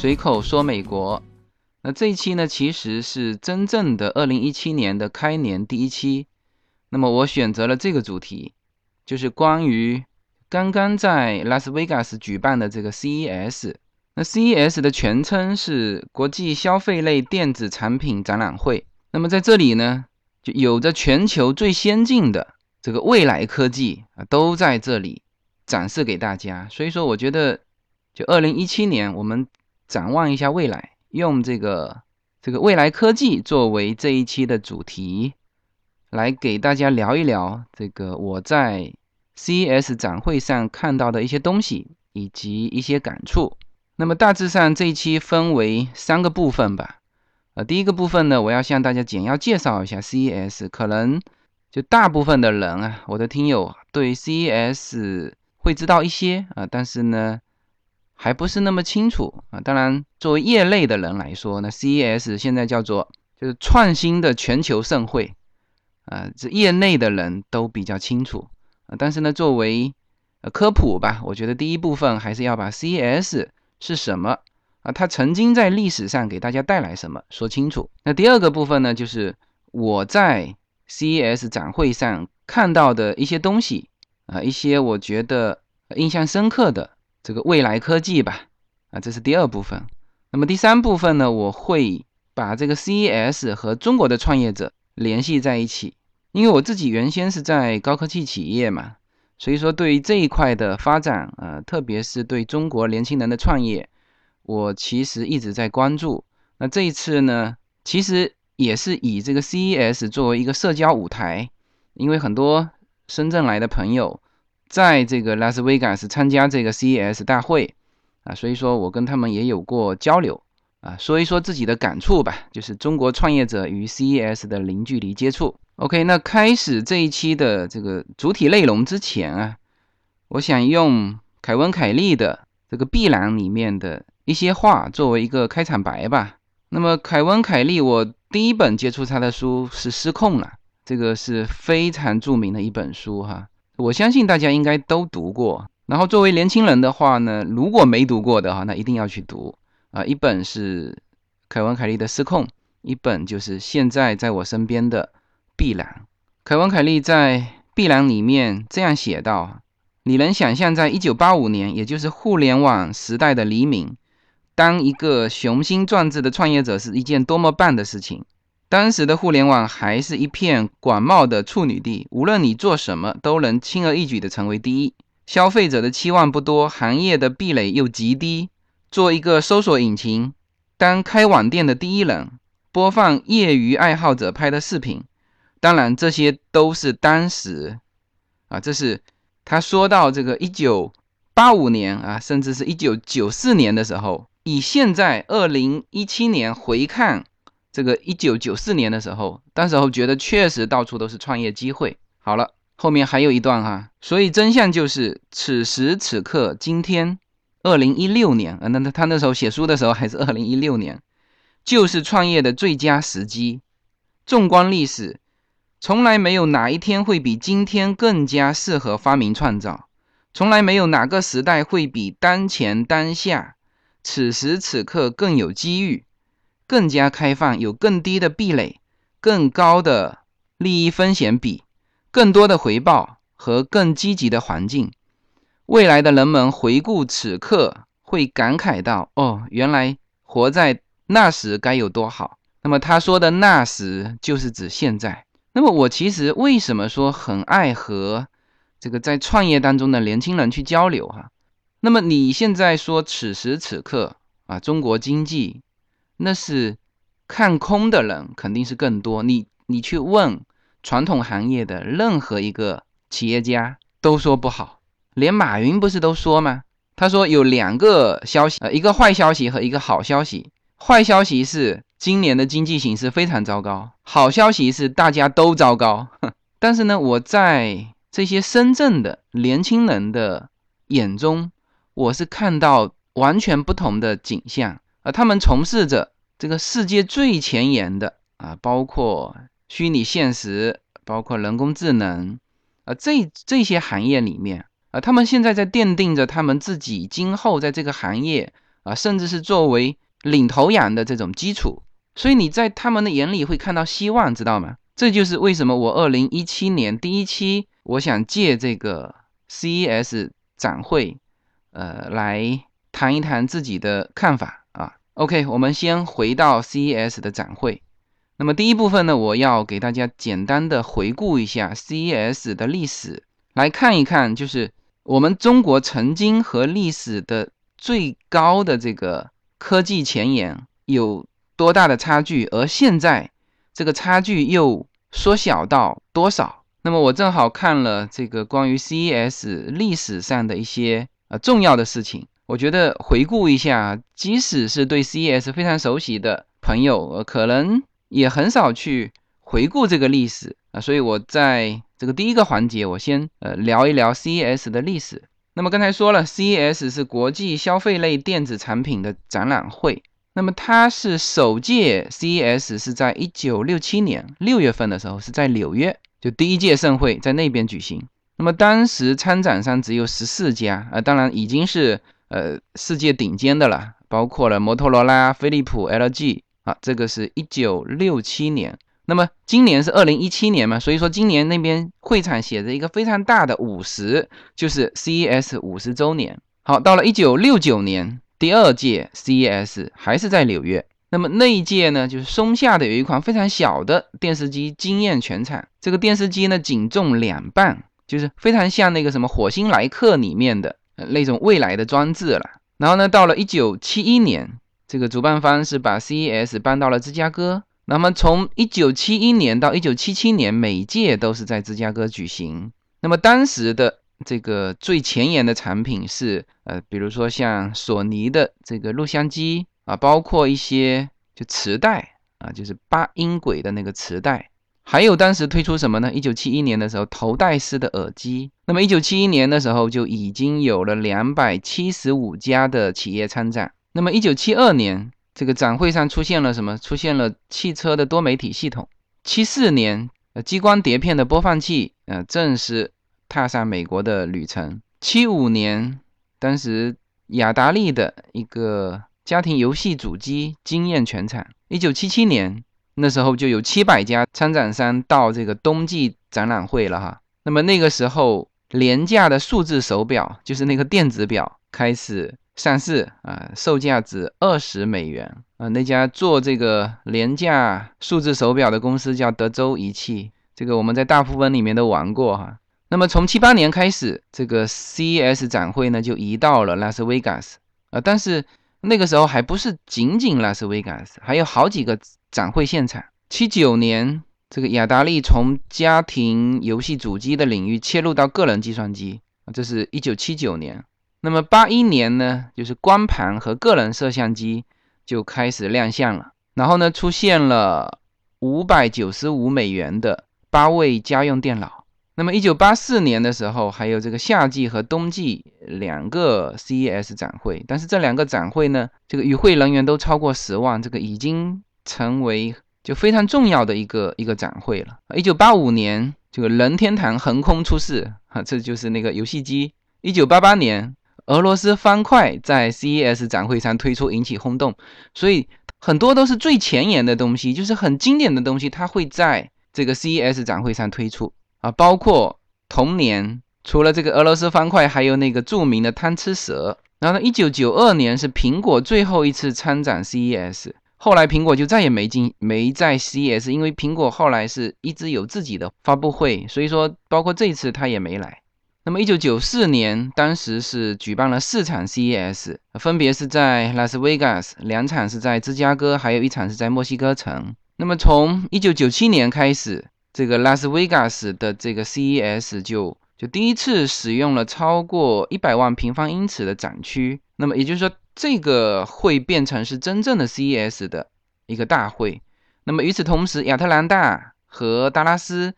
随口说美国。那这一期呢，其实是真正的二零一七年的开年第一期。那么我选择了这个主题，就是关于刚刚在拉斯维加斯举办的这个 CES。那 CES 的全称是国际消费类电子产品展览会。那么在这里呢，就有着全球最先进的这个未来科技啊，都在这里展示给大家。所以说，我觉得就二零一七年，我们展望一下未来，用这个这个未来科技作为这一期的主题，来给大家聊一聊这个我在 CES 展会上看到的一些东西以及一些感触。那么大致上这一期分为三个部分吧。呃，第一个部分呢，我要向大家简要介绍一下 CES。可能就大部分的人啊，我的听友对 CES 会知道一些啊，但是呢，还不是那么清楚啊。当然，作为业内的人来说，那 CES 现在叫做就是创新的全球盛会啊，这业内的人都比较清楚啊。但是呢，作为呃科普吧，我觉得第一部分还是要把 CES 是什么。啊，它曾经在历史上给大家带来什么？说清楚。那第二个部分呢，就是我在 CES 展会上看到的一些东西啊，一些我觉得印象深刻的这个未来科技吧。啊，这是第二部分。那么第三部分呢，我会把这个 CES 和中国的创业者联系在一起，因为我自己原先是在高科技企业嘛，所以说对于这一块的发展啊，特别是对中国年轻人的创业。我其实一直在关注，那这一次呢，其实也是以这个 CES 作为一个社交舞台，因为很多深圳来的朋友在这个拉斯维加斯参加这个 CES 大会啊，所以说我跟他们也有过交流啊，说一说自己的感触吧，就是中国创业者与 CES 的零距离接触。OK，那开始这一期的这个主体内容之前啊，我想用凯文·凯利的这个《碧蓝》里面的。一些话作为一个开场白吧。那么凯文·凯利，我第一本接触他的书是《失控了》，这个是非常著名的一本书哈。我相信大家应该都读过。然后作为年轻人的话呢，如果没读过的话，那一定要去读啊。一本是凯文·凯利的《失控》，一本就是现在在我身边的《碧蓝》。凯文·凯利在《碧蓝》里面这样写道：“你能想象在1985年，也就是互联网时代的黎明？”当一个雄心壮志的创业者是一件多么棒的事情。当时的互联网还是一片广袤的处女地，无论你做什么，都能轻而易举地成为第一。消费者的期望不多，行业的壁垒又极低。做一个搜索引擎，当开网店的第一人，播放业余爱好者拍的视频。当然，这些都是当时啊，这是他说到这个一九八五年啊，甚至是一九九四年的时候。以现在二零一七年回看这个一九九四年的时候，当时候觉得确实到处都是创业机会。好了，后面还有一段哈，所以真相就是此时此刻，今天二零一六年啊，那那他那时候写书的时候还是二零一六年，就是创业的最佳时机。纵观历史，从来没有哪一天会比今天更加适合发明创造，从来没有哪个时代会比当前当下。此时此刻更有机遇，更加开放，有更低的壁垒，更高的利益风险比，更多的回报和更积极的环境。未来的人们回顾此刻，会感慨到：哦，原来活在那时该有多好。那么他说的那时，就是指现在。那么我其实为什么说很爱和这个在创业当中的年轻人去交流？哈。那么你现在说此时此刻啊，中国经济那是看空的人肯定是更多。你你去问传统行业的任何一个企业家都说不好，连马云不是都说吗？他说有两个消息，呃，一个坏消息和一个好消息。坏消息是今年的经济形势非常糟糕，好消息是大家都糟糕。但是呢，我在这些深圳的年轻人的眼中。我是看到完全不同的景象，而他们从事着这个世界最前沿的啊，包括虚拟现实，包括人工智能，啊，这这些行业里面啊，他们现在在奠定着他们自己今后在这个行业啊，甚至是作为领头羊的这种基础。所以你在他们的眼里会看到希望，知道吗？这就是为什么我二零一七年第一期我想借这个 CES 展会，呃，来谈一谈自己的看法。OK，我们先回到 CES 的展会。那么第一部分呢，我要给大家简单的回顾一下 CES 的历史，来看一看，就是我们中国曾经和历史的最高的这个科技前沿有多大的差距，而现在这个差距又缩小到多少？那么我正好看了这个关于 CES 历史上的一些呃重要的事情，我觉得回顾一下，即使是对 CES 非常熟悉的朋友，可能。也很少去回顾这个历史啊，所以我在这个第一个环节，我先呃聊一聊 CES 的历史。那么刚才说了，CES 是国际消费类电子产品的展览会。那么它是首届 CES 是在一九六七年六月份的时候是在纽约，就第一届盛会在那边举行。那么当时参展商只有十四家啊，当然已经是呃世界顶尖的了，包括了摩托罗拉、飞利浦、LG。啊，这个是一九六七年，那么今年是二零一七年嘛，所以说今年那边会场写着一个非常大的五十，就是 CES 五十周年。好，到了一九六九年，第二届 CES 还是在纽约，那么那一届呢，就是松下的有一款非常小的电视机惊艳全场，这个电视机呢仅重两磅，就是非常像那个什么火星来客里面的那种未来的装置了。然后呢，到了一九七一年。这个主办方是把 CES 搬到了芝加哥。那么从1971年到1977年，每届都是在芝加哥举行。那么当时的这个最前沿的产品是，呃，比如说像索尼的这个录像机啊，包括一些就磁带啊，就是八音轨的那个磁带。还有当时推出什么呢？1971年的时候，头戴式的耳机。那么1971年的时候，就已经有了275家的企业参展。那么，一九七二年，这个展会上出现了什么？出现了汽车的多媒体系统。七四年，呃，激光碟片的播放器，呃，正式踏上美国的旅程。七五年，当时雅达利的一个家庭游戏主机惊艳全场。一九七七年，那时候就有七百家参展商到这个冬季展览会了哈。那么那个时候，廉价的数字手表，就是那个电子表，开始。上市啊，售价只二十美元啊。那家做这个廉价数字手表的公司叫德州仪器，这个我们在大富翁里面都玩过哈。那么从七八年开始，这个 CES 展会呢就移到了拉斯维加斯啊，但是那个时候还不是仅仅拉斯维加斯，还有好几个展会现场。七九年，这个雅达利从家庭游戏主机的领域切入到个人计算机，这是一九七九年。那么八一年呢，就是光盘和个人摄像机就开始亮相了，然后呢，出现了五百九十五美元的八位家用电脑。那么一九八四年的时候，还有这个夏季和冬季两个 CES 展会，但是这两个展会呢，这个与会人员都超过十万，这个已经成为就非常重要的一个一个展会了。一九八五年，这个任天堂横空出世啊，这就是那个游戏机。一九八八年。俄罗斯方块在 CES 展会上推出，引起轰动，所以很多都是最前沿的东西，就是很经典的东西，它会在这个 CES 展会上推出啊。包括同年，除了这个俄罗斯方块，还有那个著名的贪吃蛇。然后呢，一九九二年是苹果最后一次参展 CES，后来苹果就再也没进没在 CES，因为苹果后来是一直有自己的发布会，所以说包括这次他也没来。那么，一九九四年，当时是举办了四场 CES，分别是在拉斯维加斯，两场是在芝加哥，还有一场是在墨西哥城。那么，从一九九七年开始，这个拉斯维加斯的这个 CES 就就第一次使用了超过一百万平方英尺的展区。那么，也就是说，这个会变成是真正的 CES 的一个大会。那么，与此同时，亚特兰大和达拉斯。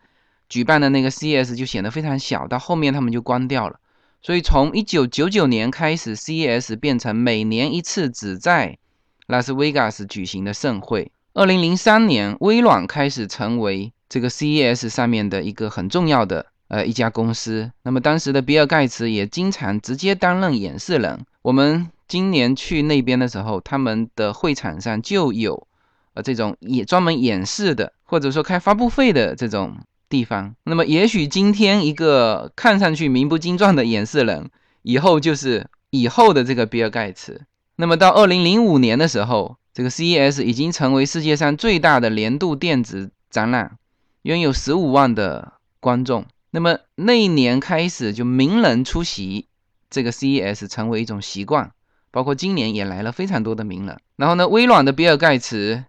举办的那个 CES 就显得非常小，到后面他们就关掉了。所以从一九九九年开始，CES 变成每年一次只在拉斯维加斯举行的盛会。二零零三年，微软开始成为这个 CES 上面的一个很重要的呃一家公司。那么当时的比尔盖茨也经常直接担任演示人。我们今年去那边的时候，他们的会场上就有呃这种也专门演示的，或者说开发布会的这种地方。那么也许今天一个看上去名不经传的演示人，以后就是以后的这个比尔盖茨。那么到二零零五年的时候，这个 CES 已经成为世界上最大的年度电子展览，拥有十五万的观众。那么那一年开始，就名人出席这个 CES 成为一种习惯，包括今年也来了非常多的名人。然后呢，微软的比尔盖茨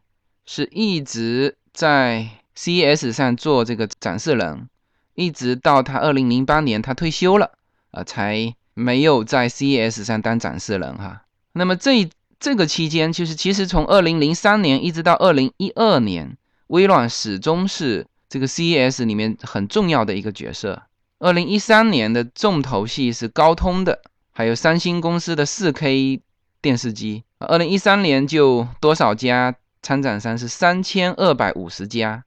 是一直在 CES 上做这个展示人，一直到他二零零八年他退休了，啊，才没有在 CES 上当展示人哈。那么这这个期间，就是其实从二零零三年一直到二零一二年，微软始终是这个 CES 里面很重要的一个角色。二零一三年的重头戏是高通的，还有三星公司的四 K 电视机。二零一三年就多少家参展商是三千二百五十家，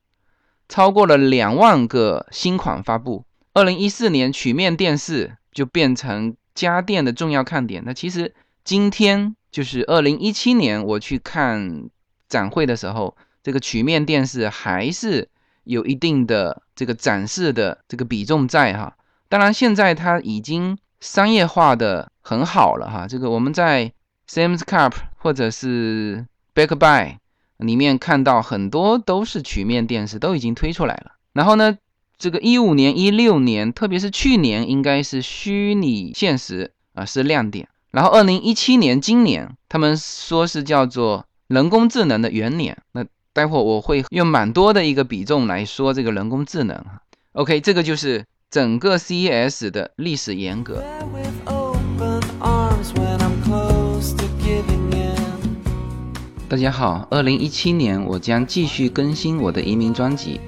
超过了两万个新款发布。二零一四年曲面电视就变成家电的重要看点。那其实。今天就是二零一七年，我去看展会的时候，这个曲面电视还是有一定的这个展示的这个比重在哈。当然，现在它已经商业化的很好了哈。这个我们在 Sam's Cup 或者是 b a c k Buy 里面看到很多都是曲面电视，都已经推出来了。然后呢，这个一五年、一六年，特别是去年，应该是虚拟现实啊是亮点。然后，二零一七年，今年他们说是叫做人工智能的元年。那待会儿我会用蛮多的一个比重来说这个人工智能 OK，这个就是整个 CES 的历史沿革。大家好，二零一七年我将继续更新我的移民专辑。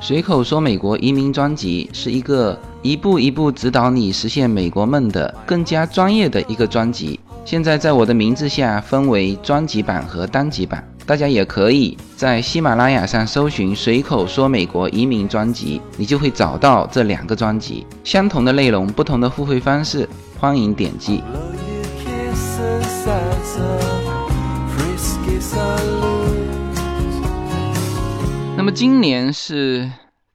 随口说美国移民专辑是一个一步一步指导你实现美国梦的更加专业的一个专辑。现在在我的名字下分为专辑版和单集版，大家也可以在喜马拉雅上搜寻“随口说美国移民专辑”，你就会找到这两个专辑。相同的内容，不同的付费方式，欢迎点击。那么今年是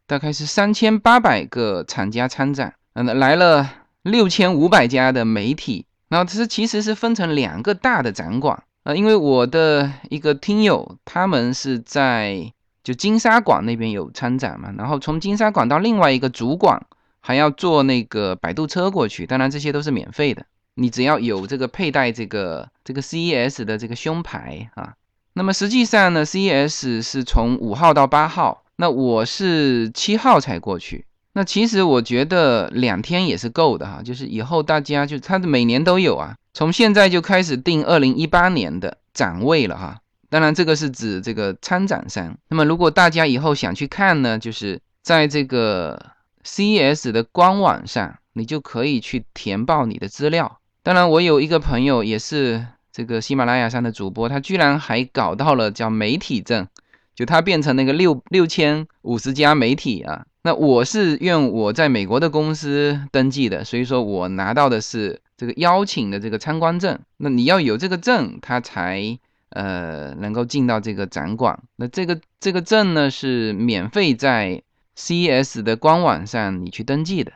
大概是三千八百个厂家参展，嗯，来了六千五百家的媒体。然后它是其实是分成两个大的展馆啊，因为我的一个听友他们是在就金沙馆那边有参展嘛，然后从金沙馆到另外一个主馆还要坐那个摆渡车过去，当然这些都是免费的，你只要有这个佩戴这个这个 CES 的这个胸牌啊。那么实际上呢，CES 是从五号到八号，那我是七号才过去。那其实我觉得两天也是够的哈，就是以后大家就它的每年都有啊，从现在就开始定二零一八年的展位了哈。当然这个是指这个参展商。那么如果大家以后想去看呢，就是在这个 CES 的官网上，你就可以去填报你的资料。当然我有一个朋友也是。这个喜马拉雅上的主播，他居然还搞到了叫媒体证，就他变成那个六六千五十家媒体啊。那我是用我在美国的公司登记的，所以说我拿到的是这个邀请的这个参观证。那你要有这个证，他才呃能够进到这个展馆。那这个这个证呢是免费在 CES 的官网上你去登记的。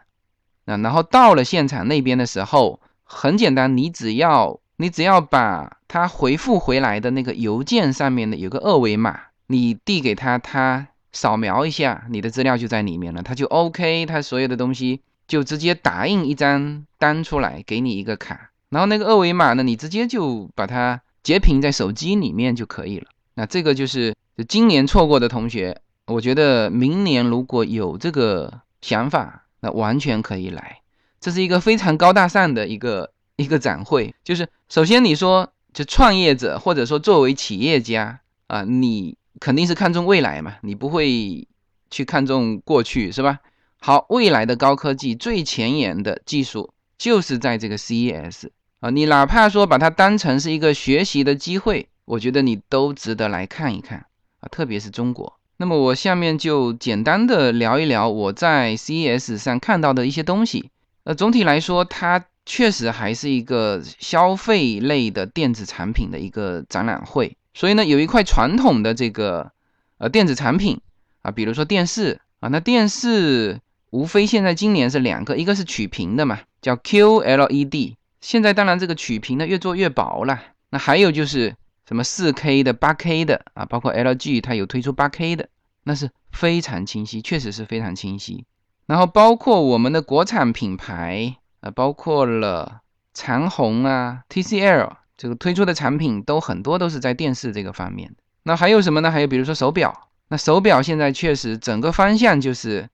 那然后到了现场那边的时候，很简单，你只要。你只要把他回复回来的那个邮件上面的有个二维码，你递给他，他扫描一下，你的资料就在里面了，他就 OK，他所有的东西就直接打印一张单出来给你一个卡，然后那个二维码呢，你直接就把它截屏在手机里面就可以了。那这个就是今年错过的同学，我觉得明年如果有这个想法，那完全可以来，这是一个非常高大上的一个。一个展会，就是首先你说，就创业者或者说作为企业家啊，你肯定是看重未来嘛，你不会去看重过去，是吧？好，未来的高科技最前沿的技术就是在这个 CES 啊，你哪怕说把它当成是一个学习的机会，我觉得你都值得来看一看啊，特别是中国。那么我下面就简单的聊一聊我在 CES 上看到的一些东西。呃，总体来说，它确实还是一个消费类的电子产品的一个展览会。所以呢，有一块传统的这个呃电子产品啊，比如说电视啊，那电视无非现在今年是两个，一个是曲屏的嘛，叫 QLED。现在当然这个曲屏呢越做越薄了。那还有就是什么 4K 的、8K 的啊，包括 LG 它有推出 8K 的，那是非常清晰，确实是非常清晰。然后包括我们的国产品牌啊，包括了长虹啊、TCL。这个推出的产品都很多都是在电视这个方面。那还有什么呢？还有比如说手表。那手表现在确实整个方向就是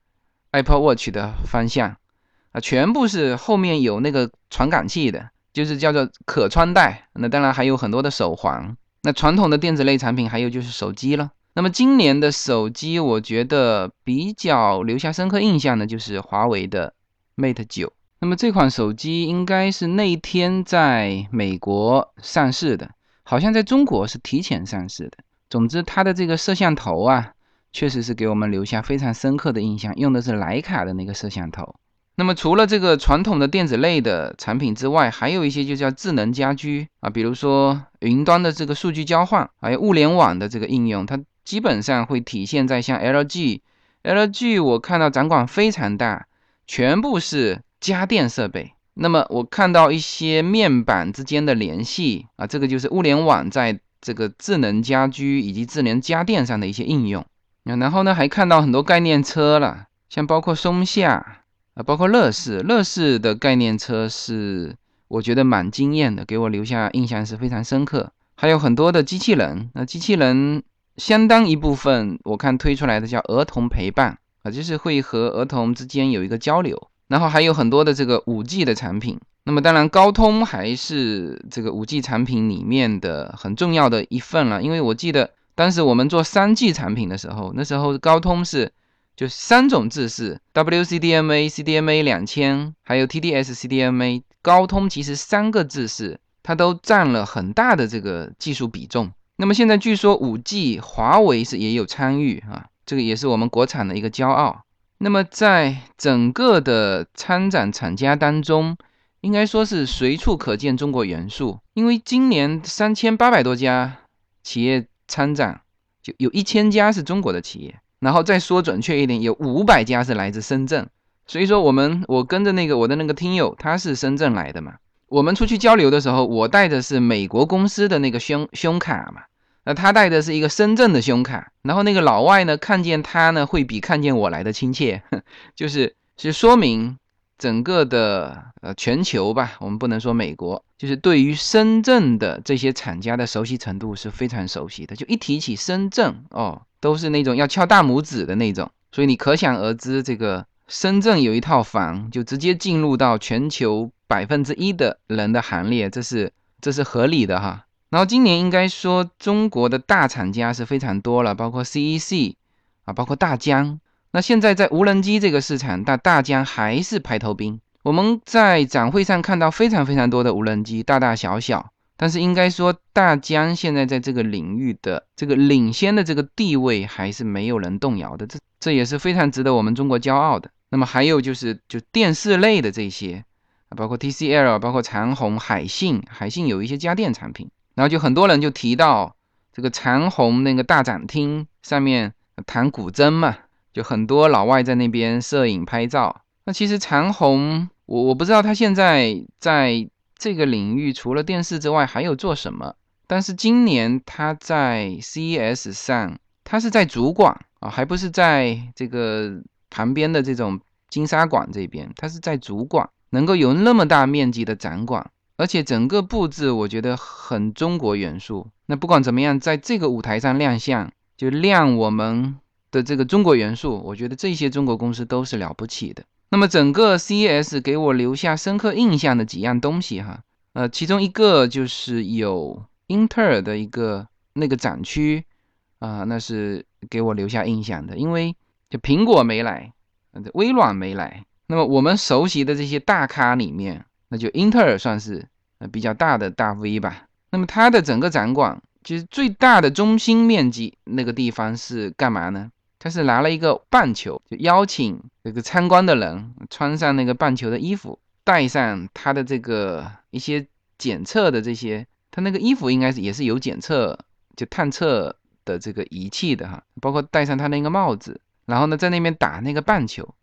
Apple Watch 的方向啊，全部是后面有那个传感器的，就是叫做可穿戴。那当然还有很多的手环。那传统的电子类产品还有就是手机了。那么今年的手机，我觉得比较留下深刻印象的就是华为的 Mate 九。那么这款手机应该是那一天在美国上市的，好像在中国是提前上市的。总之，它的这个摄像头啊，确实是给我们留下非常深刻的印象，用的是徕卡的那个摄像头。那么除了这个传统的电子类的产品之外，还有一些就叫智能家居啊，比如说云端的这个数据交换，还有物联网的这个应用，它基本上会体现在像 LG，LG 我看到展馆非常大，全部是。家电设备，那么我看到一些面板之间的联系啊，这个就是物联网在这个智能家居以及智能家电上的一些应用。然后呢，还看到很多概念车了，像包括松下啊，包括乐视，乐视的概念车是我觉得蛮惊艳的，给我留下印象是非常深刻。还有很多的机器人，那机器人相当一部分我看推出来的叫儿童陪伴啊，就是会和儿童之间有一个交流。然后还有很多的这个五 G 的产品，那么当然高通还是这个五 G 产品里面的很重要的一份了。因为我记得当时我们做三 G 产品的时候，那时候高通是就三种制式，WCDMA、CDMA 两千，还有 TDS CDMA，高通其实三个制式它都占了很大的这个技术比重。那么现在据说五 G 华为是也有参与啊，这个也是我们国产的一个骄傲。那么，在整个的参展厂家当中，应该说是随处可见中国元素。因为今年三千八百多家企业参展，就有一千家是中国的企业。然后再说准确一点，有五百家是来自深圳。所以说，我们我跟着那个我的那个听友，他是深圳来的嘛。我们出去交流的时候，我带的是美国公司的那个胸胸卡嘛。那他带的是一个深圳的胸卡，然后那个老外呢，看见他呢，会比看见我来的亲切，就是是说明整个的呃全球吧，我们不能说美国，就是对于深圳的这些厂家的熟悉程度是非常熟悉的，就一提起深圳哦，都是那种要敲大拇指的那种，所以你可想而知，这个深圳有一套房，就直接进入到全球百分之一的人的行列，这是这是合理的哈。然后今年应该说中国的大厂家是非常多了，包括 CEC 啊，包括大疆。那现在在无人机这个市场，大大疆还是排头兵。我们在展会上看到非常非常多的无人机，大大小小。但是应该说大疆现在在这个领域的这个领先的这个地位还是没有人动摇的，这这也是非常值得我们中国骄傲的。那么还有就是就电视类的这些，包括 TCL，包括长虹、海信，海信有一些家电产品。然后就很多人就提到这个长虹那个大展厅上面弹古筝嘛，就很多老外在那边摄影拍照。那其实长虹，我我不知道他现在在这个领域除了电视之外还有做什么。但是今年他在 CES 上，他是在主馆啊，还不是在这个旁边的这种金沙馆这边，他是在主馆，能够有那么大面积的展馆。而且整个布置我觉得很中国元素。那不管怎么样，在这个舞台上亮相，就亮我们的这个中国元素，我觉得这些中国公司都是了不起的。那么整个 CES 给我留下深刻印象的几样东西哈，呃，其中一个就是有英特尔的一个那个展区啊，那是给我留下印象的。因为就苹果没来，微软没来，那么我们熟悉的这些大咖里面。那就英特尔算是呃比较大的大 V 吧。那么它的整个展馆其实最大的中心面积那个地方是干嘛呢？他是拿了一个棒球，就邀请这个参观的人穿上那个棒球的衣服，带上他的这个一些检测的这些，他那个衣服应该是也是有检测就探测的这个仪器的哈，包括戴上他那个帽子，然后呢在那边打那个棒球，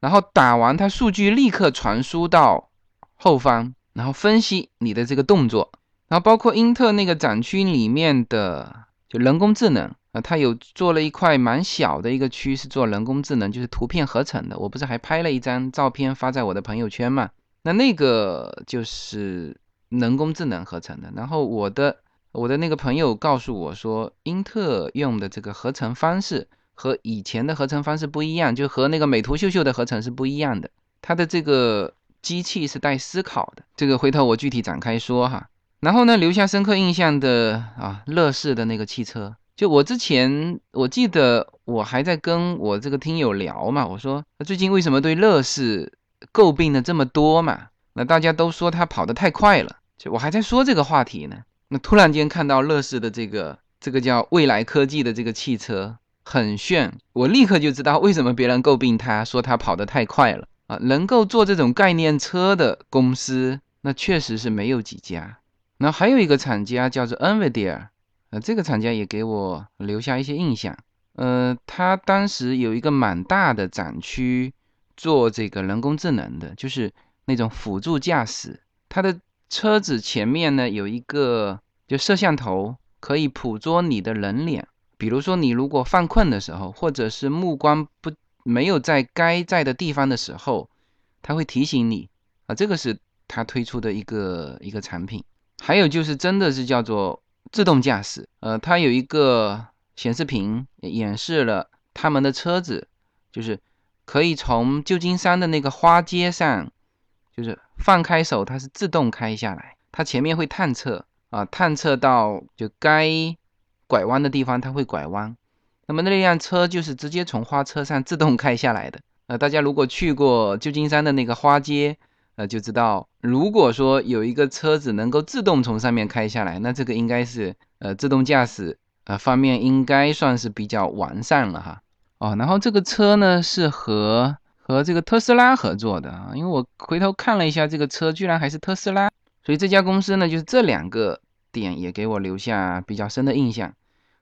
然后打完他数据立刻传输到后方，然后分析你的这个动作。然后包括英特那个展区里面的就人工智能啊，它有做了一块蛮小的一个区是做人工智能，就是图片合成的。我不是还拍了一张照片发在我的朋友圈嘛？那那个就是人工智能合成的。然后我的我的那个朋友告诉我说，英特用的这个合成方式和以前的合成方式不一样，就和那个美图秀秀的合成是不一样的。它的这个机器是带思考的，这个回头我具体展开说哈。然后呢，留下深刻印象的啊，乐视的那个汽车，就我之前我记得我还在跟我这个听友聊嘛，我说最近为什么对乐视诟病的这么多嘛？那大家都说它跑得太快了，就我还在说这个话题呢。那突然间看到乐视的这个这个叫未来科技的这个汽车很炫，我立刻就知道为什么别人诟病它，说它跑得太快了啊！能够做这种概念车的公司，那确实是没有几家。那还有一个厂家叫做 Nvidia，呃，这个厂家也给我留下一些印象。呃，他当时有一个蛮大的展区做这个人工智能的，就是那种辅助驾驶。他的车子前面呢有一个就摄像头，可以捕捉你的人脸。比如说你如果犯困的时候，或者是目光不没有在该在的地方的时候，他会提醒你。啊，这个是他推出的一个一个产品。还有就是，真的是叫做自动驾驶。呃，它有一个显示屏演示了他们的车子，就是可以从旧金山的那个花街上，就是放开手，它是自动开下来。它前面会探测啊，探测到就该拐弯的地方，它会拐弯。那么那辆车就是直接从花车上自动开下来的。呃，大家如果去过旧金山的那个花街，呃，就知道，如果说有一个车子能够自动从上面开下来，那这个应该是呃自动驾驶呃方面应该算是比较完善了哈。哦，然后这个车呢是和和这个特斯拉合作的啊，因为我回头看了一下这个车，居然还是特斯拉，所以这家公司呢就是这两个点也给我留下比较深的印象。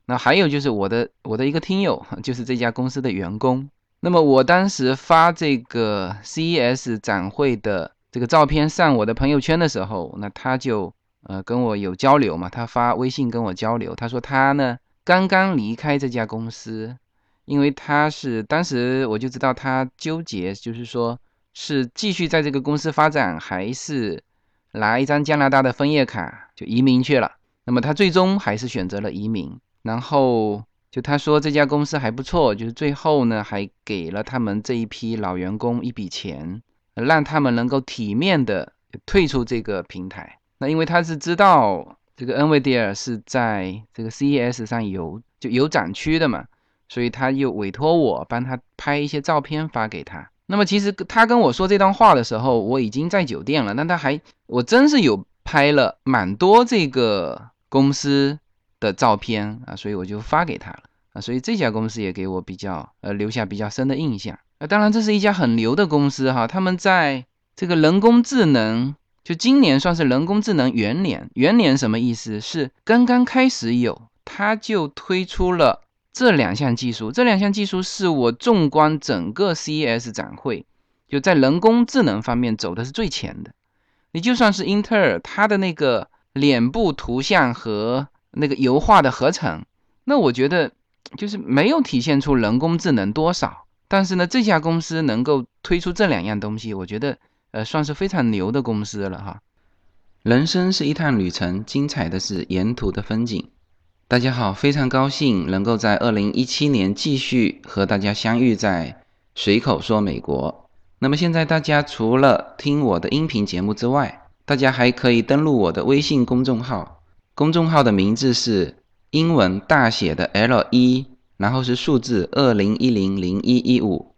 那还有就是我的我的一个听友，就是这家公司的员工。那么我当时发这个 CES 展会的。这个照片上我的朋友圈的时候，那他就呃跟我有交流嘛，他发微信跟我交流，他说他呢刚刚离开这家公司，因为他是当时我就知道他纠结，就是说是继续在这个公司发展，还是拿一张加拿大的枫叶卡就移民去了。那么他最终还是选择了移民，然后就他说这家公司还不错，就是最后呢还给了他们这一批老员工一笔钱。让他们能够体面的退出这个平台。那因为他是知道这个 NVIDIA 是在这个 CES 上有就有展区的嘛，所以他又委托我帮他拍一些照片发给他。那么其实他跟我说这段话的时候，我已经在酒店了。那他还我真是有拍了蛮多这个公司的照片啊，所以我就发给他了啊。所以这家公司也给我比较呃留下比较深的印象。啊，当然，这是一家很牛的公司哈。他们在这个人工智能，就今年算是人工智能元年。元年什么意思？是刚刚开始有，他就推出了这两项技术。这两项技术是我纵观整个 CES 展会，就在人工智能方面走的是最前的。你就算是英特尔，它的那个脸部图像和那个油画的合成，那我觉得就是没有体现出人工智能多少。但是呢，这家公司能够推出这两样东西，我觉得，呃，算是非常牛的公司了哈。人生是一趟旅程，精彩的是沿途的风景。大家好，非常高兴能够在二零一七年继续和大家相遇在随口说美国。那么现在大家除了听我的音频节目之外，大家还可以登录我的微信公众号，公众号的名字是英文大写的 L 一。然后是数字二零一零零一一五，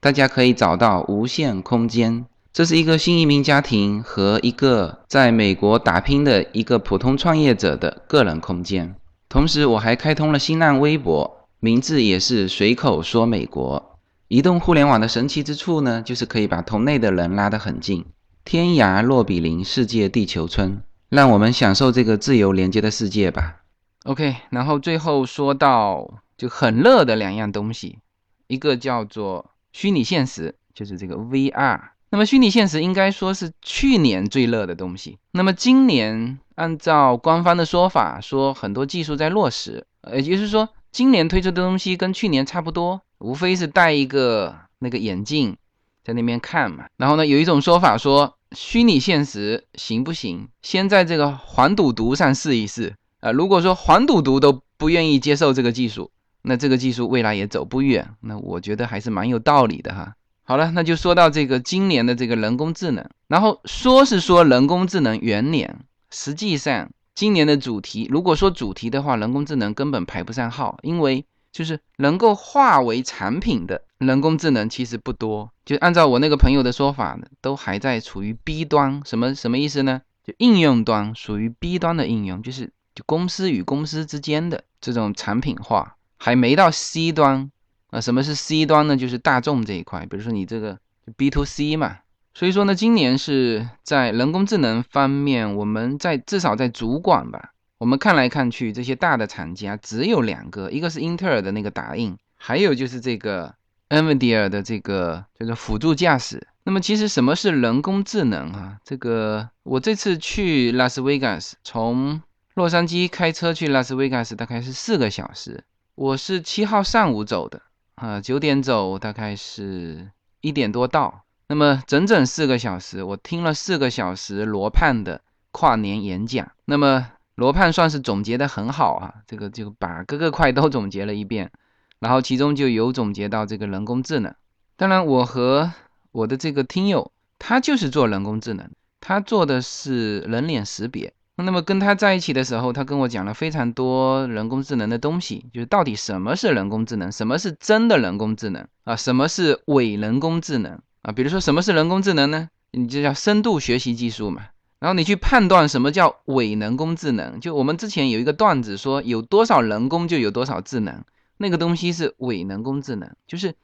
大家可以找到无限空间，这是一个新移民家庭和一个在美国打拼的一个普通创业者的个人空间。同时，我还开通了新浪微博，名字也是随口说美国。移动互联网的神奇之处呢，就是可以把同类的人拉得很近，天涯若比邻，世界地球村。让我们享受这个自由连接的世界吧。OK，然后最后说到就很热的两样东西，一个叫做虚拟现实，就是这个 VR。那么虚拟现实应该说是去年最热的东西。那么今年按照官方的说法，说很多技术在落实，也就是说今年推出的东西跟去年差不多，无非是戴一个那个眼镜在那边看嘛。然后呢，有一种说法说虚拟现实行不行？先在这个黄赌毒上试一试啊。如果说黄赌毒都不愿意接受这个技术，那这个技术未来也走不远。那我觉得还是蛮有道理的哈。好了，那就说到这个今年的这个人工智能，然后说是说人工智能元年，实际上今年的主题，如果说主题的话，人工智能根本排不上号，因为就是能够化为产品的人工智能其实不多，就按照我那个朋友的说法呢，都还在处于 B 端，什么什么意思呢？就应用端属于 B 端的应用，就是就公司与公司之间的这种产品化，还没到 C 端。啊，什么是 C 端呢？就是大众这一块，比如说你这个 B to C 嘛。所以说呢，今年是在人工智能方面，我们在至少在主管吧，我们看来看去，这些大的厂家只有两个，一个是英特尔的那个打印，还有就是这个 NVIDIA 的这个叫做辅助驾驶。那么其实什么是人工智能啊？这个我这次去拉斯维加斯，从洛杉矶开车去拉斯维加斯大概是四个小时，我是七号上午走的。啊，九点走，大概是一点多到，那么整整四个小时，我听了四个小时罗胖的跨年演讲。那么罗胖算是总结的很好啊，这个就把各个块都总结了一遍，然后其中就有总结到这个人工智能。当然，我和我的这个听友，他就是做人工智能，他做的是人脸识别。那么跟他在一起的时候，他跟我讲了非常多人工智能的东西，就是到底什么是人工智能，什么是真的人工智能啊，什么是伪人工智能啊？比如说什么是人工智能呢？你就叫深度学习技术嘛。然后你去判断什么叫伪人工智能，就我们之前有一个段子说，有多少人工就有多少智能，那个东西是伪人工智能，就是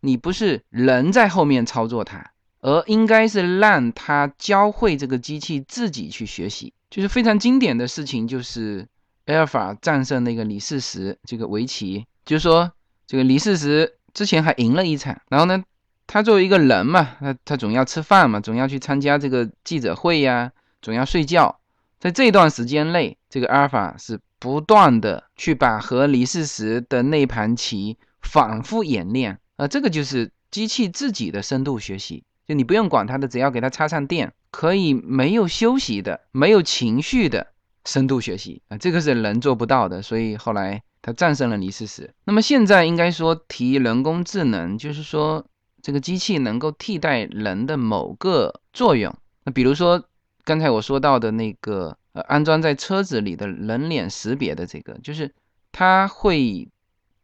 你不是人在后面操作它，而应该是让它教会这个机器自己去学习。就是非常经典的事情，就是阿尔法战胜那个李世石这个围棋，就是说这个李世石之前还赢了一场，然后呢，他作为一个人嘛，他他总要吃饭嘛，总要去参加这个记者会呀，总要睡觉，在这段时间内，这个阿尔法是不断的去把和李世石的那盘棋反复演练，啊，这个就是机器自己的深度学习，就你不用管它的，只要给它插上电。可以没有休息的、没有情绪的深度学习啊，这个是人做不到的，所以后来它战胜了李世石。那么现在应该说提人工智能，就是说这个机器能够替代人的某个作用。那比如说刚才我说到的那个呃，安装在车子里的人脸识别的这个，就是它会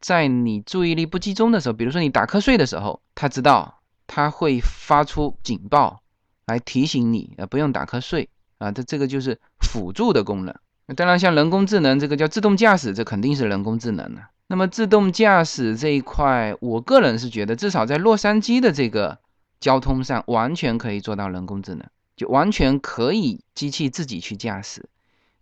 在你注意力不集中的时候，比如说你打瞌睡的时候，它知道它会发出警报。来提醒你，呃，不用打瞌睡啊，这这个就是辅助的功能。那当然，像人工智能这个叫自动驾驶，这肯定是人工智能了。那么自动驾驶这一块，我个人是觉得，至少在洛杉矶的这个交通上，完全可以做到人工智能，完全可以机器自己去驾驶。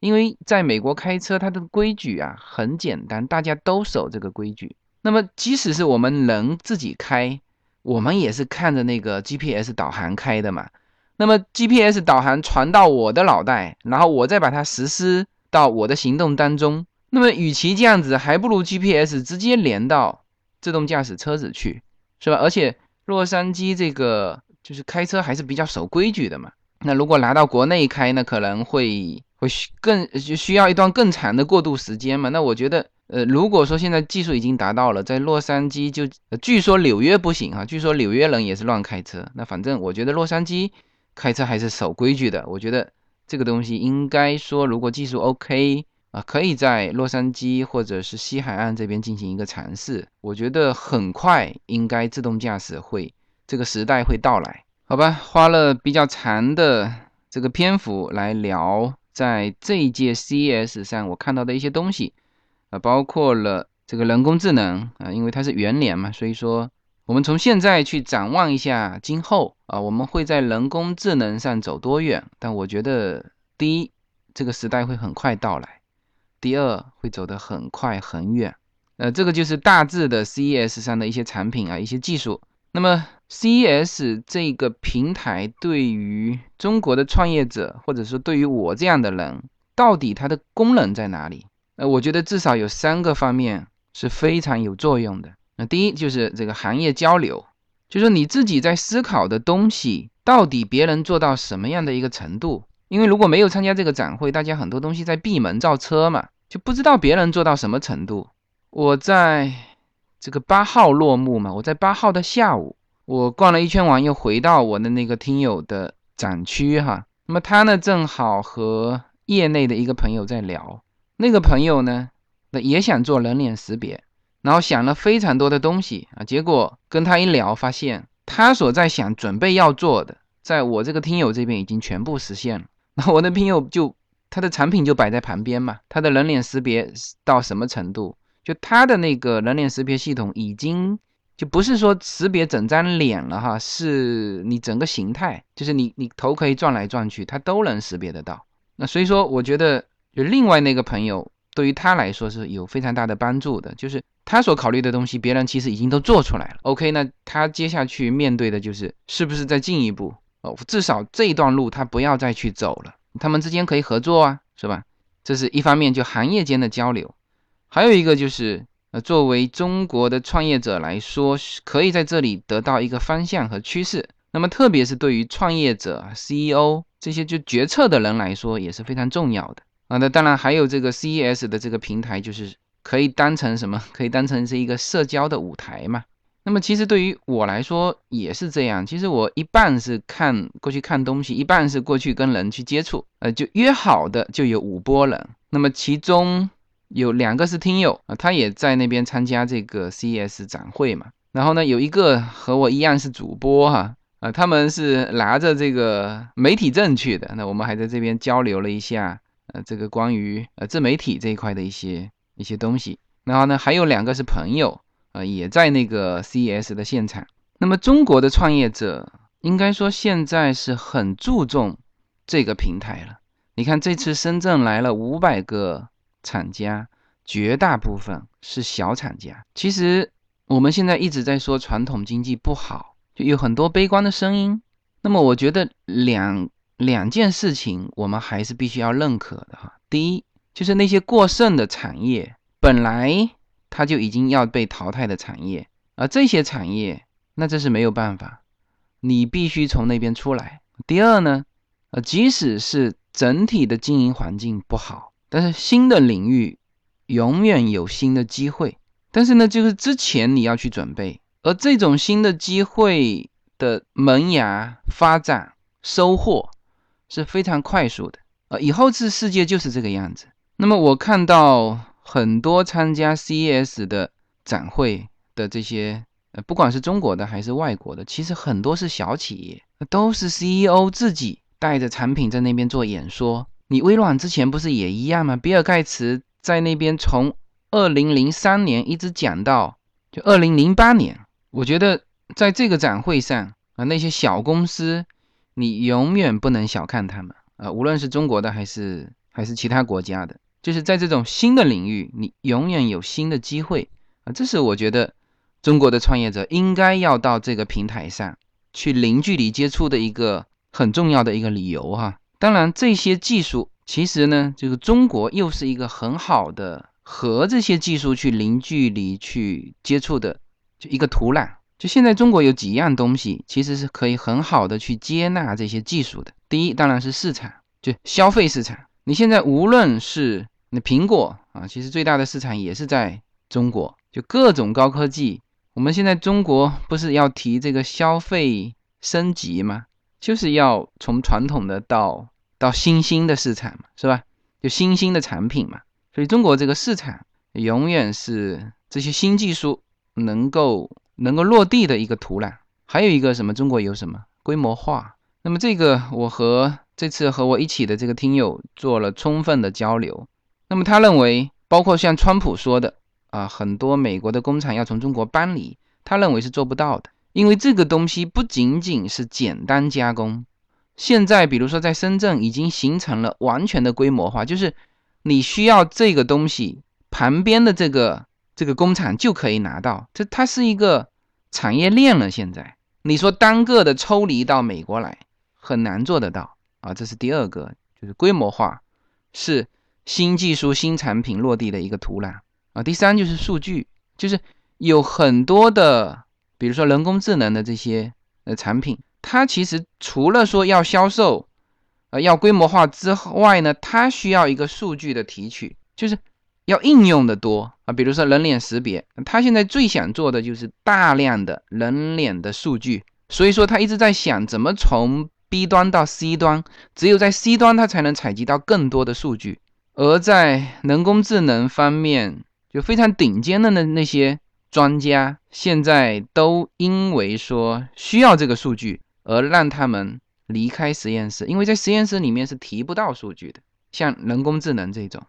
因为在美国开车，它的规矩啊很简单，大家都守这个规矩。那么即使是我们人自己开，我们也是看着那个 GPS 导航开的嘛。那么 GPS 导航传到我的脑袋，然后我再把它实施到我的行动当中。那么与其这样子，还不如 GPS 直接连到自动驾驶车子去，是吧？而且洛杉矶这个就是开车还是比较守规矩的嘛。那如果拿到国内开，那可能会会需更需要一段更长的过渡时间嘛。那我觉得，呃，如果说现在技术已经达到了，在洛杉矶就，据说纽约不行啊，据说纽约人也是乱开车。那反正我觉得洛杉矶。开车还是守规矩的，我觉得这个东西应该说，如果技术 OK 啊，可以在洛杉矶或者是西海岸这边进行一个尝试。我觉得很快应该自动驾驶会这个时代会到来好吧，花了比较长的这个篇幅来聊在这一届 CES 上我看到的一些东西，啊，包括了这个人工智能啊，因为它是元年嘛，所以说我们从现在去展望一下今后啊，我们会在人工智能上走多远？但我觉得，第一，这个时代会很快到来；第二，会走得很快很远。呃，这个就是大致的 CES 上的一些产品啊，一些技术。那么。C S 这个平台对于中国的创业者，或者说对于我这样的人，到底它的功能在哪里？呃，我觉得至少有三个方面是非常有作用的。那第一就是这个行业交流，就是你自己在思考的东西，到底别人做到什么样的一个程度？因为如果没有参加这个展会，大家很多东西在闭门造车嘛，就不知道别人做到什么程度。我在这个八号落幕嘛，我在八号的下午。我逛了一圈完，又回到我的那个听友的展区哈。那么他呢，正好和业内的一个朋友在聊。那个朋友呢，那也想做人脸识别，然后想了非常多的东西啊。结果跟他一聊，发现他所在想准备要做的，在我这个听友这边已经全部实现了。那我的听友就他的产品就摆在旁边嘛，他的人脸识别到什么程度？就他的那个人脸识别系统已经。就不是说识别整张脸了哈，是你整个形态，就是你你头可以转来转去，它都能识别得到。那所以说，我觉得就另外那个朋友对于他来说是有非常大的帮助的，就是他所考虑的东西，别人其实已经都做出来了。OK，那他接下去面对的就是是不是再进一步哦，至少这一段路他不要再去走了，他们之间可以合作啊，是吧？这是一方面，就行业间的交流，还有一个就是。呃，作为中国的创业者来说，可以在这里得到一个方向和趋势。那么，特别是对于创业者、CEO 这些就决策的人来说，也是非常重要的啊。那当然还有这个 CES 的这个平台，就是可以当成什么？可以当成是一个社交的舞台嘛。那么，其实对于我来说也是这样。其实我一半是看过去看东西，一半是过去跟人去接触。呃，就约好的就有五波人。那么其中。有两个是听友啊，他也在那边参加这个 CES 展会嘛。然后呢，有一个和我一样是主播哈，啊，他们是拿着这个媒体证去的。那我们还在这边交流了一下，呃，这个关于呃自媒体这一块的一些一些东西。然后呢，还有两个是朋友，呃，也在那个 CES 的现场。那么中国的创业者应该说现在是很注重这个平台了。你看这次深圳来了五百个。厂家绝大部分是小厂家。其实我们现在一直在说传统经济不好，就有很多悲观的声音。那么我觉得两两件事情我们还是必须要认可的哈。第一，就是那些过剩的产业，本来它就已经要被淘汰的产业，而这些产业，那这是没有办法，你必须从那边出来。第二呢，呃，即使是整体的经营环境不好。但是新的领域永远有新的机会，但是呢，就是之前你要去准备，而这种新的机会的萌芽、发展、收获是非常快速的。呃，以后这世界就是这个样子。那么我看到很多参加 CES 的展会的这些，呃，不管是中国的还是外国的，其实很多是小企业，都是 CEO 自己带着产品在那边做演说。你微软之前不是也一样吗？比尔盖茨在那边从二零零三年一直讲到就二零零八年。我觉得在这个展会上啊，那些小公司，你永远不能小看他们啊，无论是中国的还是还是其他国家的，就是在这种新的领域，你永远有新的机会啊。这是我觉得中国的创业者应该要到这个平台上去零距离接触的一个很重要的一个理由哈。当然，这些技术其实呢，就是中国又是一个很好的和这些技术去零距离去接触的，就一个土壤。就现在中国有几样东西，其实是可以很好的去接纳这些技术的。第一，当然是市场，就消费市场。你现在无论是那苹果啊，其实最大的市场也是在中国，就各种高科技。我们现在中国不是要提这个消费升级吗？就是要从传统的到到新兴的市场嘛，是吧？就新兴的产品嘛，所以中国这个市场永远是这些新技术能够能够落地的一个土壤。还有一个什么？中国有什么？规模化。那么这个我和这次和我一起的这个听友做了充分的交流。那么他认为，包括像川普说的啊，很多美国的工厂要从中国搬离，他认为是做不到的，因为这个东西不仅仅是简单加工。现在比如说在深圳已经形成了完全的规模化，就是你需要这个东西，旁边的这个这个工厂就可以拿到，这它是一个产业链了。现在你说单个的抽离到美国来。很难做得到啊，这是第二个，就是规模化是新技术、新产品落地的一个土壤啊。第三就是数据，就是有很多的，比如说人工智能的这些呃产品，它其实除了说要销售，呃要规模化之外呢，它需要一个数据的提取，就是要应用的多啊。比如说人脸识别，它现在最想做的就是大量的人脸的数据，所以说他一直在想怎么从 B 端到 C 端，只有在 C 端，它才能采集到更多的数据。而在人工智能方面，就非常顶尖的那那些专家，现在都因为说需要这个数据，而让他们离开实验室，因为在实验室里面是提不到数据的。像人工智能这种，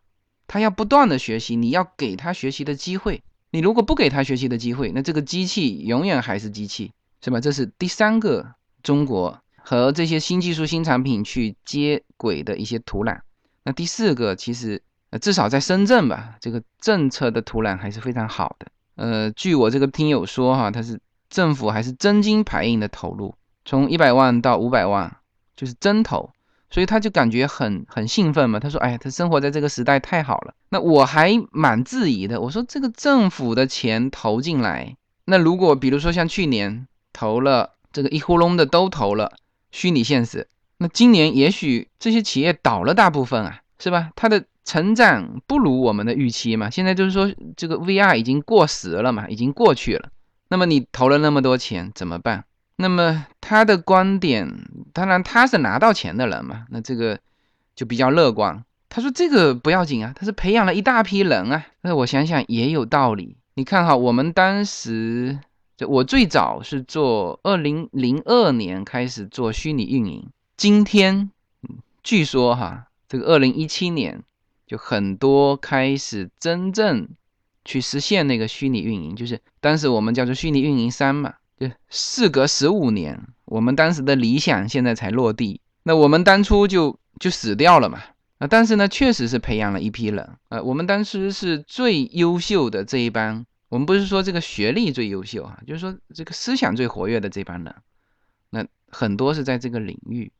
它要不断的学习，你要给它学习的机会。你如果不给它学习的机会，那这个机器永远还是机器，是吧？这是第三个中国。和这些新技术、新产品去接轨的一些土壤。那第四个，其实呃，至少在深圳吧，这个政策的土壤还是非常好的。呃，据我这个听友说哈，他是政府还是真金白银的投入，从一百万到五百万，就是真投，所以他就感觉很很兴奋嘛。他说：“哎呀，他生活在这个时代太好了。”那我还蛮质疑的，我说这个政府的钱投进来，那如果比如说像去年投了这个一呼隆的都投了。虚拟现实，那今年也许这些企业倒了大部分啊，是吧？他的成长不如我们的预期嘛。现在就是说，这个 VR 已经过时了嘛，已经过去了。那么你投了那么多钱怎么办？那么他的观点，当然他是拿到钱的人嘛，那这个就比较乐观。他说这个不要紧啊，他是培养了一大批人啊。那我想想也有道理。你看哈，我们当时就。我最早是做二零零二年开始做虚拟运营，今天据说哈，这个二零一七年就很多开始真正去实现那个虚拟运营，就是当时我们叫做虚拟运营三嘛，就事隔十五年，我们当时的理想现在才落地，那我们当初就就死掉了嘛，啊，但是呢，确实是培养了一批人，啊，我们当时是最优秀的这一帮。我们不是说这个学历最优秀啊，就是说这个思想最活跃的这帮人，那很多是在这个领域。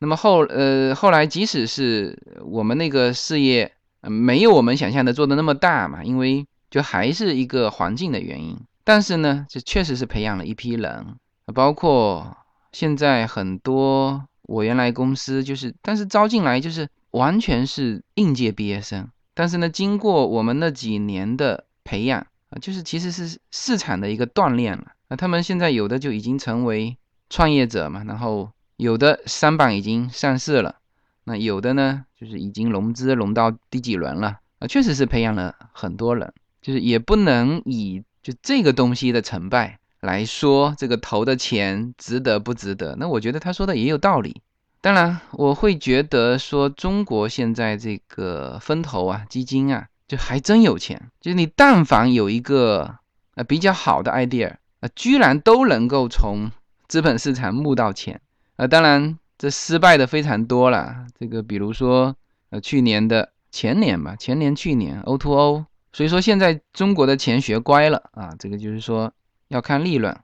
那么后呃后来，即使是我们那个事业没有我们想象的做的那么大嘛，因为就还是一个环境的原因。但是呢，这确实是培养了一批人，包括现在很多我原来公司就是，但是招进来就是完全是应届毕业生。但是呢，经过我们那几年的培养。啊，就是其实是市场的一个锻炼了。那他们现在有的就已经成为创业者嘛，然后有的三板已经上市了，那有的呢就是已经融资融到第几轮了啊，确实是培养了很多人。就是也不能以就这个东西的成败来说这个投的钱值得不值得。那我觉得他说的也有道理。当然，我会觉得说中国现在这个风投啊、基金啊。就还真有钱，就是你但凡有一个呃比较好的 idea 啊，居然都能够从资本市场募到钱呃。当然这失败的非常多了，这个比如说呃去年的前年吧，前年去年 O to O，所以说现在中国的钱学乖了啊，这个就是说要看利润。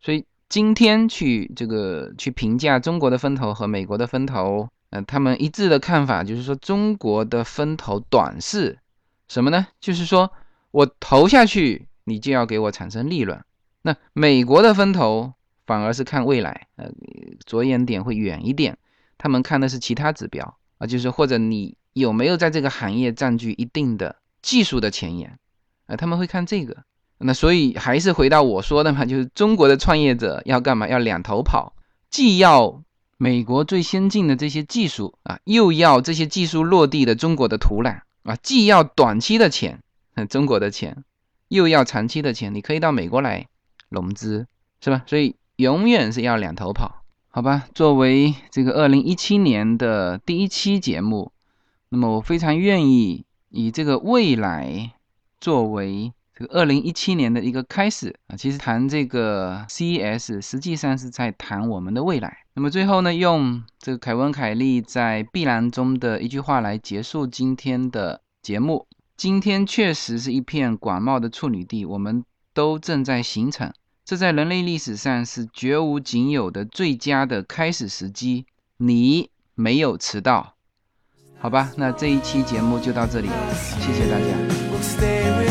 所以今天去这个去评价中国的风投和美国的风投，呃，他们一致的看法就是说中国的风投短视。什么呢？就是说我投下去，你就要给我产生利润。那美国的风投反而是看未来，呃，着眼点会远一点。他们看的是其他指标啊，就是或者你有没有在这个行业占据一定的技术的前沿啊，他们会看这个。那所以还是回到我说的嘛，就是中国的创业者要干嘛？要两头跑，既要美国最先进的这些技术啊，又要这些技术落地的中国的土壤。啊，既要短期的钱，中国的钱，又要长期的钱，你可以到美国来融资，是吧？所以永远是要两头跑。好吧，作为这个二零一七年的第一期节目，那么我非常愿意以这个未来作为这个二零一七年的一个开始啊。其实谈这个 CES，实际上是在谈我们的未来。那么最后呢，用这个凯文·凯利在《碧蓝》中的一句话来结束今天的节目：今天确实是一片广袤的处女地，我们都正在形成。这在人类历史上是绝无仅有的最佳的开始时机，你没有迟到，好吧？那这一期节目就到这里，谢谢大家。